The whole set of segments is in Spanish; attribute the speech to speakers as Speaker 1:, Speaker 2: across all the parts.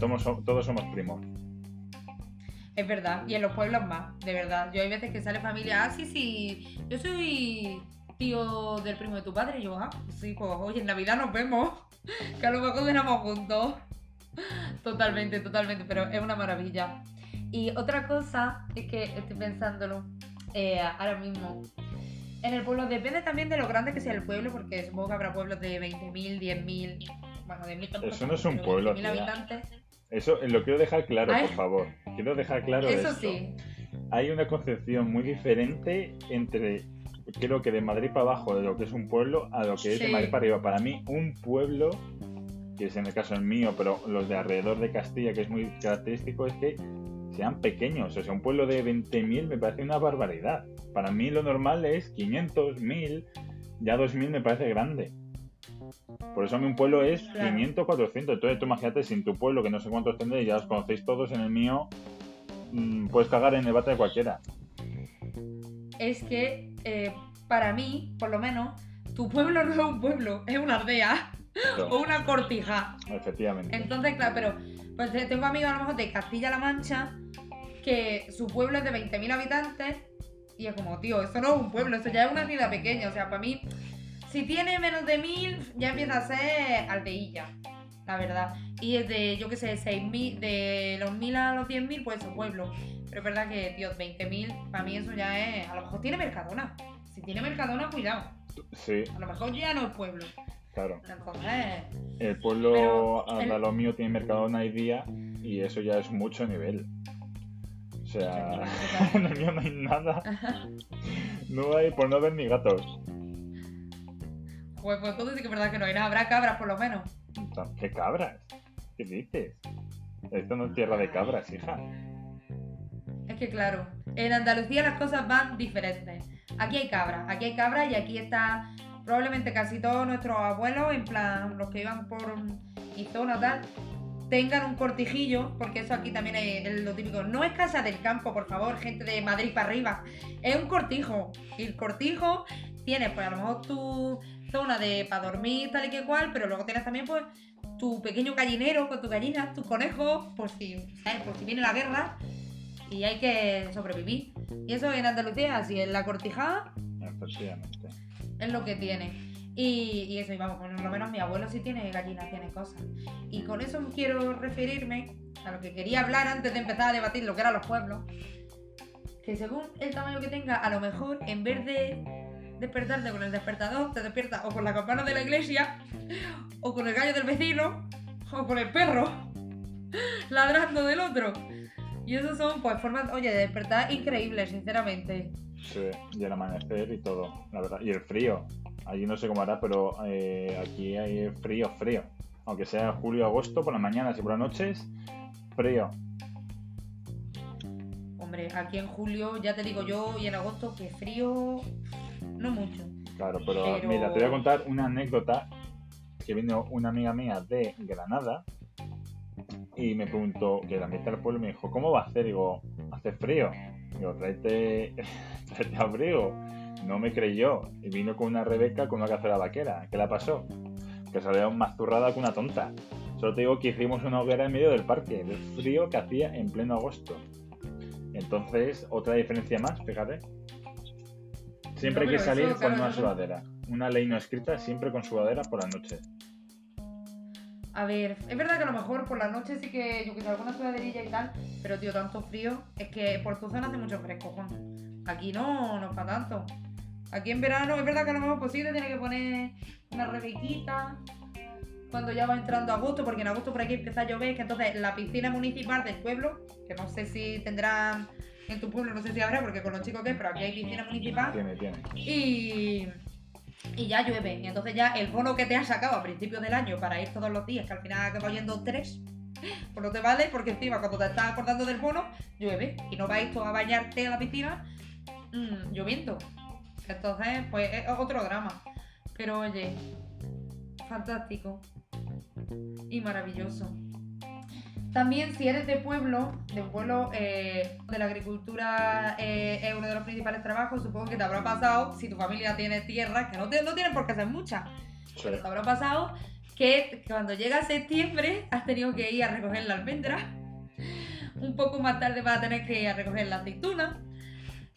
Speaker 1: todos, so- todos somos primos.
Speaker 2: Es verdad, y en los pueblos más, de verdad. Yo hay veces que sale familia, ah, sí, sí, yo soy tío del primo de tu padre. Y yo, ah, sí, pues oye, en Navidad nos vemos, que a lo mejor cenamos juntos. Totalmente, totalmente, pero es una maravilla. Y otra cosa es que estoy pensándolo eh, ahora mismo. En el pueblo depende también de lo grande que sea el pueblo, porque supongo que habrá pueblos de 20.000, 10.000, bueno, de 1.000
Speaker 1: Eso no es un pueblo,
Speaker 2: 1.000
Speaker 1: tía.
Speaker 2: habitantes.
Speaker 1: Eso eh, lo quiero dejar claro,
Speaker 2: Ay.
Speaker 1: por favor. Quiero dejar claro
Speaker 2: Eso
Speaker 1: esto.
Speaker 2: sí,
Speaker 1: Hay una concepción muy diferente entre, creo que de Madrid para abajo, de lo que es un pueblo, a lo que es de
Speaker 2: Sí.
Speaker 1: Madrid para arriba. Para mí, un pueblo, que es en el caso el mío, pero los de alrededor de Castilla, que es muy característico, es que sean pequeños. O sea, un pueblo de 20.000 me parece una barbaridad. Para mí lo normal es 500, 1000, ya 2000 me parece grande. Por eso a mí un pueblo es
Speaker 2: Claro.
Speaker 1: 500, 400. Entonces tú imagínate, si en tu pueblo, que no sé cuántos tendréis, ya os conocéis todos, en el mío, mm, puedes cagar en el bate de cualquiera.
Speaker 2: es que eh, para mí, por lo menos, tu pueblo no es un pueblo, es una aldea o una cortija.
Speaker 1: Efectivamente.
Speaker 2: Entonces, claro, pero pues tengo amigos a lo mejor de Castilla-La Mancha que su pueblo es de 20.000 habitantes y es como, tío, eso no es un pueblo, eso ya es una ciudad pequeña. O sea, para mí, si tiene menos de 1.000, ya empieza a ser aldeilla, la verdad. Y es de, yo qué sé, 6.000, de los 1.000 a los 10.000, pues es un pueblo. Pero es verdad que, tío, 20.000, para mí eso ya es. A lo mejor tiene Mercadona. Si tiene Mercadona, cuidado.
Speaker 1: Sí,
Speaker 2: A lo mejor ya no es pueblo.
Speaker 1: claro.
Speaker 2: Entonces,
Speaker 1: El pueblo
Speaker 2: Pero
Speaker 1: a
Speaker 2: el-
Speaker 1: lo mío tiene Mercadona y día y eso ya es mucho nivel. O sea, en el mío no hay nada. No hay, por no ver ni gatos.
Speaker 2: Pues, pues entonces sí que es verdad que no hay nada. Habrá cabras por lo menos.
Speaker 1: ¿Qué cabras? ¿Qué dices? Esto no es tierra de cabras, hija.
Speaker 2: Es que claro, en Andalucía las cosas van diferentes. Aquí hay cabras, aquí hay cabras y aquí está probablemente casi todos nuestros abuelos, en plan los que iban por mi zona tal, tengan un cortijillo, porque eso aquí también es, lo típico. No es casa del campo, por favor, gente de Madrid para arriba. Es un cortijo. Y el cortijo tiene, pues a lo mejor tu zona de para dormir, tal y que cual, pero luego tienes también, pues, tu pequeño gallinero con tus gallinas, tus conejos, por si, ¿sabes? Por si viene la guerra y hay que sobrevivir. Y eso en Andalucía así, en la cortijada es lo que tiene. Y, y eso, y vamos, por lo menos mi abuelo sí tiene gallinas, tiene cosas. Y con eso quiero referirme a lo que quería hablar antes de empezar a debatir lo que eran los pueblos. Que según el tamaño que tenga, a lo mejor en vez de despertarte con el despertador, te despiertas o con la campana de la iglesia, o con el gallo del vecino, o con el perro ladrando del otro. Y eso son, pues, formas, oye, de despertar increíbles, sinceramente.
Speaker 1: Sí, y el amanecer y todo, la verdad. Y el frío. Allí no sé cómo hará, pero eh, aquí hay frío, frío. Aunque sea julio, agosto, por las mañanas y por las noches, frío.
Speaker 2: Hombre, aquí en julio, ya te digo yo, y en agosto, que frío, no mucho.
Speaker 1: Claro, pero,
Speaker 2: Pero-
Speaker 1: mira, te voy a contar una anécdota que vino una amiga mía de Granada y me preguntó, que la mitad del pueblo me dijo, ¿cómo va a hacer? Digo, hace frío. Digo, tráete, tráete abrigo. No me creyó. Y vino con una Rebeca con una cazuela vaquera. ¿Qué le pasó? Que salió más zurrada que una tonta. Solo te digo que hicimos una hoguera en medio del parque, del frío que hacía en pleno agosto. Entonces, otra diferencia más, fíjate. Siempre
Speaker 2: No,
Speaker 1: hay que salir
Speaker 2: eso,
Speaker 1: con una sudadera. Una ley no escrita, siempre con sudadera por las noches.
Speaker 2: A ver, es verdad que a lo mejor por la noche sí que, yo que sé, alguna sudaderilla y tal, pero tío, tanto frío, es que por tu zona hace mucho fresco, Juan. Aquí no, no es para tanto. Aquí en verano es verdad que a lo mejor pues sí te tienes que poner una rebequita cuando ya va entrando agosto, porque en agosto por aquí empieza a llover, que entonces la piscina municipal del pueblo, que no sé si tendrán en tu pueblo, no sé si habrá, porque con los chicos que es, pero aquí hay piscina municipal.
Speaker 1: Tiene, tiene.
Speaker 2: Y, y ya llueve. Y entonces ya el bono que te has sacado a principios del año para ir todos los días, que al final acaba yendo tres, pues no te vale porque encima cuando te estás acordando del bono, llueve. Y no vais tú a bañarte a la piscina mm, lloviendo. Entonces, pues es otro drama. Pero oye, fantástico. Y maravilloso. También si eres de pueblo, de un pueblo eh, de la agricultura eh, es uno de los principales trabajos, supongo que te habrá pasado, si tu familia tiene tierras, que no, te- no tienen por qué ser muchas,
Speaker 1: Sí.
Speaker 2: pero te habrá pasado que cuando llega septiembre has tenido que ir a recoger la almendra. Un poco más tarde vas a tener que ir a recoger la aceituna.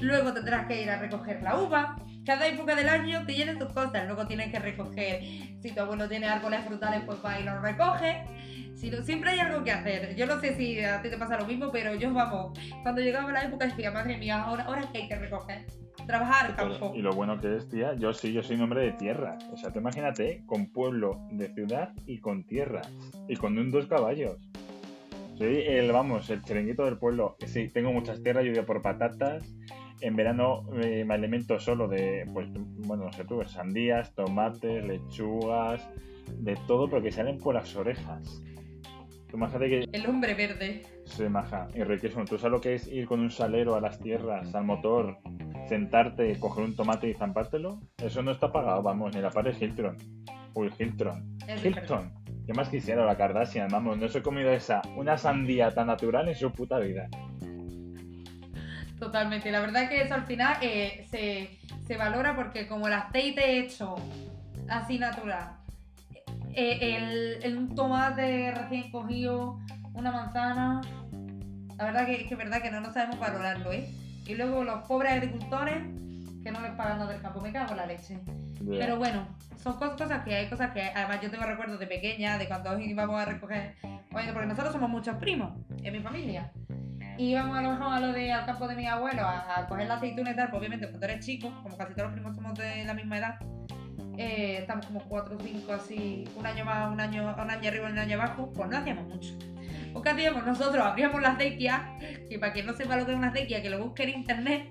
Speaker 2: Luego tendrás que ir a recoger la uva. Cada época del año te llenan tus cosas. Luego tienes que recoger, si tu abuelo tiene árboles frutales, pues va y los recoge. Si no- siempre hay algo que hacer. Yo no sé si a ti te pasa lo mismo, pero yo, vamos, cuando llegaba la época decía, madre mía, ahora, ahora que hay que recoger. Trabajar, campo.
Speaker 1: Y lo bueno que es, tía, yo sí, yo soy un hombre de tierra. O sea, te imagínate, con pueblo de ciudad y con tierra. Y con un dos caballos. Soy el, vamos, el chiringuito del pueblo. Sí, tengo muchas tierras, yo voy a por patatas. En verano eh, me alimento solo de, pues, bueno, no sé tú, sandías, tomates, lechugas, de todo, pero que salen por las orejas. Tú que
Speaker 2: El hombre verde.
Speaker 1: se maja y riquísimo. ¿Tú sabes lo que es ir con un salero a las tierras, al motor, sentarte, coger un tomate y zampártelo? Eso no está pagado, vamos, ni la pared Hilton. Uy, Hilton.
Speaker 2: Es
Speaker 1: Hilton. ¿Qué más quisiera la Kardashian? Vamos, no se he comido esa, una sandía tan natural en su puta vida.
Speaker 2: Totalmente. La verdad que eso al final eh, se, se valora porque como el aceite hecho así natural, eh, el, el- un tomate recién cogido, una manzana, la verdad que, que es verdad que no, no sabemos valorarlo, ¿eh? Y luego los pobres agricultores que no les pagan nada del campo, me cago en la leche. Pero bueno, son cos- cosas que hay, cosas que además yo tengo recuerdos de pequeña, de cuando íbamos a recoger, oye, porque nosotros somos muchos primos en mi familia. Íbamos a lo a lo de, al campo de mi abuelo a, a coger la aceituna y tal, pues obviamente cuando eres chico, como casi todos los primos somos de la misma edad, eh, estamos como 4 o 5 así, un año más, un año, un año arriba un año abajo, pues no hacíamos mucho. Pues ¿qué hacíamos? Nosotros abríamos la acequia, que para quien no sepa lo que es una acequia, que lo busque en internet,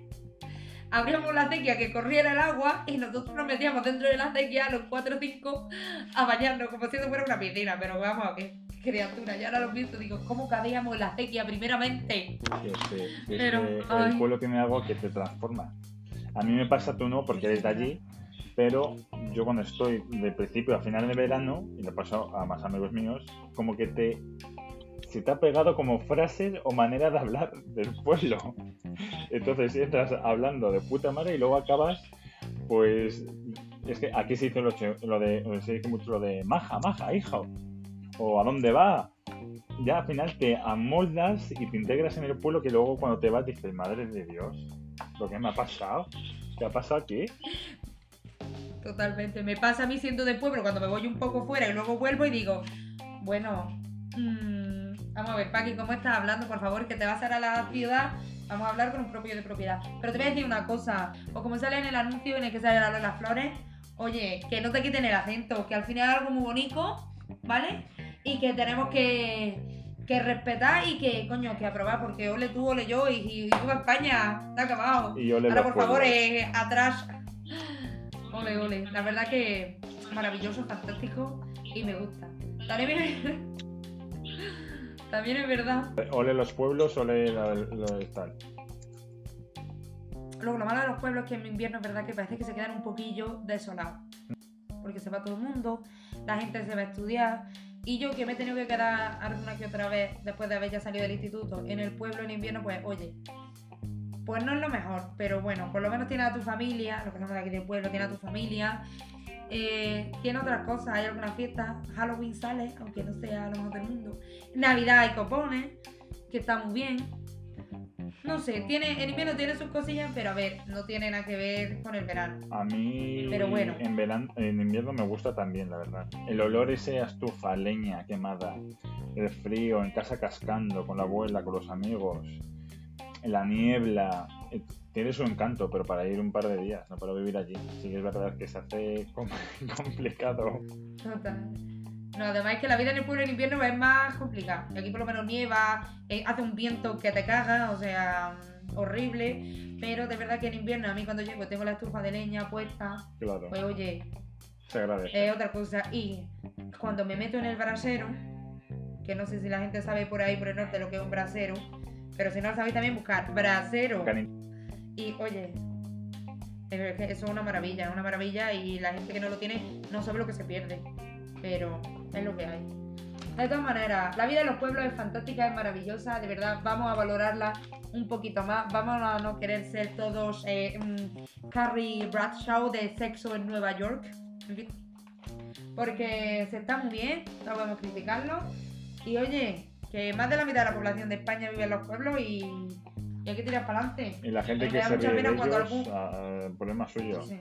Speaker 2: abríamos la acequia que corriera el agua y nosotros nos metíamos dentro de la acequia los 4 o 5 a bañarnos como si eso fuera una piscina, pero vamos, qué criatura, ya ahora lo pienso, digo, ¿cómo cabíamos en la acequia primeramente?
Speaker 1: Que que es
Speaker 2: Pero,
Speaker 1: que el pueblo tiene algo que te transforma. A mí me pasa tú no, porque eres de allí, pero yo cuando estoy de principio a final de verano, y lo paso a más amigos míos, como que te se te ha pegado como frases o manera de hablar del pueblo. Entonces entras hablando de puta madre y luego acabas, pues, es que aquí se dice lo, lo de, se dice mucho lo de maja, maja, hijo, o a dónde va. Ya al final te amoldas y te integras en el pueblo que luego cuando te vas dices, madre de Dios, lo que me ha pasado, ¿qué ha pasado aquí?
Speaker 2: Totalmente, me pasa a mí siendo de pueblo cuando me voy un poco fuera y luego vuelvo y digo, bueno, mm, vamos a ver, Paqui, ¿cómo estás hablando? Por favor, que te vas a ir a la ciudad, vamos a hablar con un propio de propiedad. Pero te voy a decir una cosa, o como sale en el anuncio en el que sale la de las flores, oye, que no te quiten el acento, que al final es algo muy bonito, ¿vale? Y que tenemos que, que respetar y que, coño, que aprobar, porque ole tú, ole yo, y, y viva España, está acabado.
Speaker 1: Y yo le
Speaker 2: Ahora, por favor, eh, atrás. Ole, ole. La verdad que maravilloso, fantástico y me gusta. También es, También es verdad.
Speaker 1: Ole los pueblos, ole lo, lo de tal.
Speaker 2: Luego, lo malo de los pueblos es que en invierno es verdad que parece que se quedan un poquillo desolados. Porque se va todo el mundo, la gente se va a estudiar. Y yo que me he tenido que quedar alguna que otra vez después de haber ya salido del instituto en el pueblo en invierno, pues oye, pues no es lo mejor, pero bueno, por lo menos tiene a tu familia, lo que somos de aquí del pueblo, tiene a tu familia, eh, tiene otras cosas, hay alguna fiesta, Halloween sale, aunque no sea lo mejor del mundo, Navidad hay copones, que está muy bien. No sé, tiene, en invierno tiene sus cosillas, pero a ver, no tiene nada que ver con el verano.
Speaker 1: A mí
Speaker 2: Pero bueno.
Speaker 1: en, verano, en invierno me gusta también, la verdad. El olor ese a estufa, leña quemada, el frío, en casa cascando, con la abuela, con los amigos, la niebla, eh, tiene su encanto, pero para ir un par de días, no para vivir allí. Sí que es verdad que se hace com- complicado.
Speaker 2: Total. No, además es que la vida en el pueblo en invierno es más complicada. Y aquí por lo menos nieva, eh, hace un viento que te caga, o sea, mm, horrible. Pero de verdad que en invierno a mí cuando llego tengo la estufa de leña puesta,
Speaker 1: Claro,
Speaker 2: pues oye,
Speaker 1: se agradece.
Speaker 2: es otra cosa. Y cuando me meto en el brasero, que no sé si la gente sabe por ahí por el norte lo que es un brasero, pero si no lo sabéis también buscar brasero. Y oye, eso es una maravilla, es una maravilla y la gente que no lo tiene no sabe lo que se pierde. Pero es lo que hay. De todas maneras, la vida en los pueblos es fantástica, es maravillosa, de verdad, vamos a valorarla un poquito más, vamos a no querer ser todos eh, mm, Carrie Bradshaw de Sexo en Nueva York. En fin, Porque se está muy bien, no podemos criticarlo. Y oye, que más de la mitad de la población de España vive en los pueblos y, y hay que tirar para adelante.
Speaker 1: Y la gente que
Speaker 2: da
Speaker 1: se ríe de ellos,
Speaker 2: algún-
Speaker 1: ah, el problema es suyo.
Speaker 2: Sí.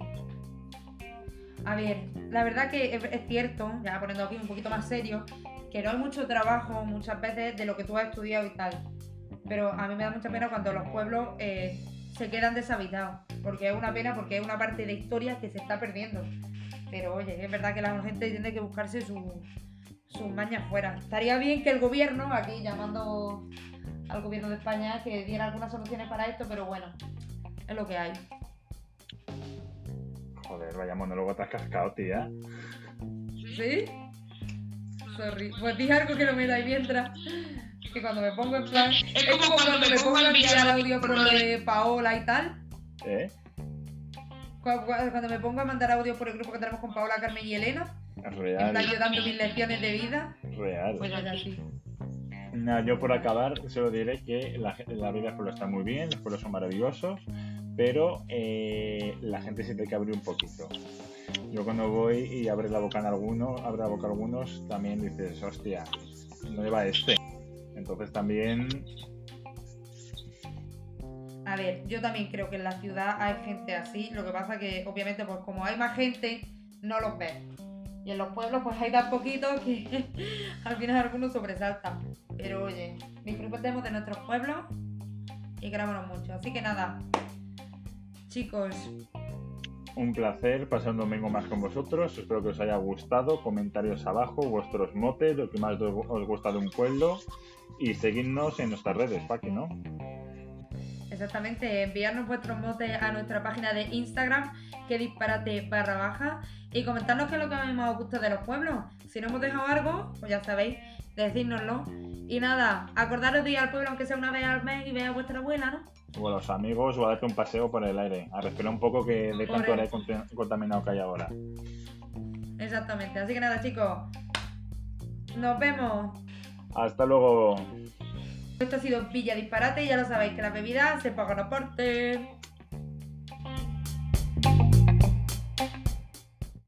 Speaker 2: A ver, la verdad que es, cierto, ya poniendo aquí un poquito más serio, que no hay mucho trabajo muchas veces de lo que tú has estudiado y tal. Pero a mí me da mucha pena cuando los pueblos eh, se quedan deshabitados. Porque es una pena, porque es una parte de historia que se está perdiendo. Pero oye, es verdad que la gente tiene que buscarse su- sus mañas fuera. Estaría bien que el gobierno, aquí llamando al gobierno de España, que diera algunas soluciones para esto, pero bueno, es lo que hay.
Speaker 1: Joder, vaya monólogo te has cascado, tía.
Speaker 2: ¿Sí? Sorry. Pues di algo que no me da y mientras. Que cuando me pongo en plan. Es como cuando me pongo a enviar audio por lo de Paola y tal.
Speaker 1: ¿Eh?
Speaker 2: Cu- cu- Cuando me pongo a mandar audio por el grupo que tenemos con Paola, Carmen y Elena.
Speaker 1: Real,
Speaker 2: yo dando mis lecciones de vida.
Speaker 1: real.
Speaker 2: Pues así.
Speaker 1: Nada, yo por acabar solo diré que la, la vida del pueblo está muy bien, los pueblos son maravillosos, pero eh, la gente se tiene que abrir un poquito. Yo cuando voy y abre la boca en alguno, abre la boca a algunos, también dices, hostia, ¿dónde va este? Entonces también,
Speaker 2: A ver, yo también creo que en la ciudad hay gente así. Lo que pasa que, obviamente, pues como hay más gente, no los ves. Y en los pueblos, pues hay tan poquitos que al final algunos sobresaltan. Pero oye, disfrutemos de nuestros pueblos y querámonos mucho. Así que nada, chicos,
Speaker 1: un placer pasar un domingo más con vosotros. Espero que os haya gustado. Comentarios abajo, vuestros motes, lo que más os gusta de un pueblo. Y seguidnos en nuestras redes, Paqui, ¿no?
Speaker 2: Exactamente, enviarnos vuestros motes a nuestra página de Instagram, que disparate barra baja, y comentarnos qué es lo que más os gusta de los pueblos. Si no hemos dejado algo, pues ya sabéis, decírnoslo. Y nada, acordaros de ir al pueblo aunque sea una vez al mes y ver a vuestra abuela, ¿no?
Speaker 1: O a los amigos o a darte un paseo por el aire. A respirar un poco que de
Speaker 2: el-
Speaker 1: aire contaminado que hay ahora.
Speaker 2: Exactamente. Así que nada, chicos. Nos vemos.
Speaker 1: Hasta luego.
Speaker 2: Esto ha sido Villa Disparate y ya lo sabéis que las bebidas se pagan aparte.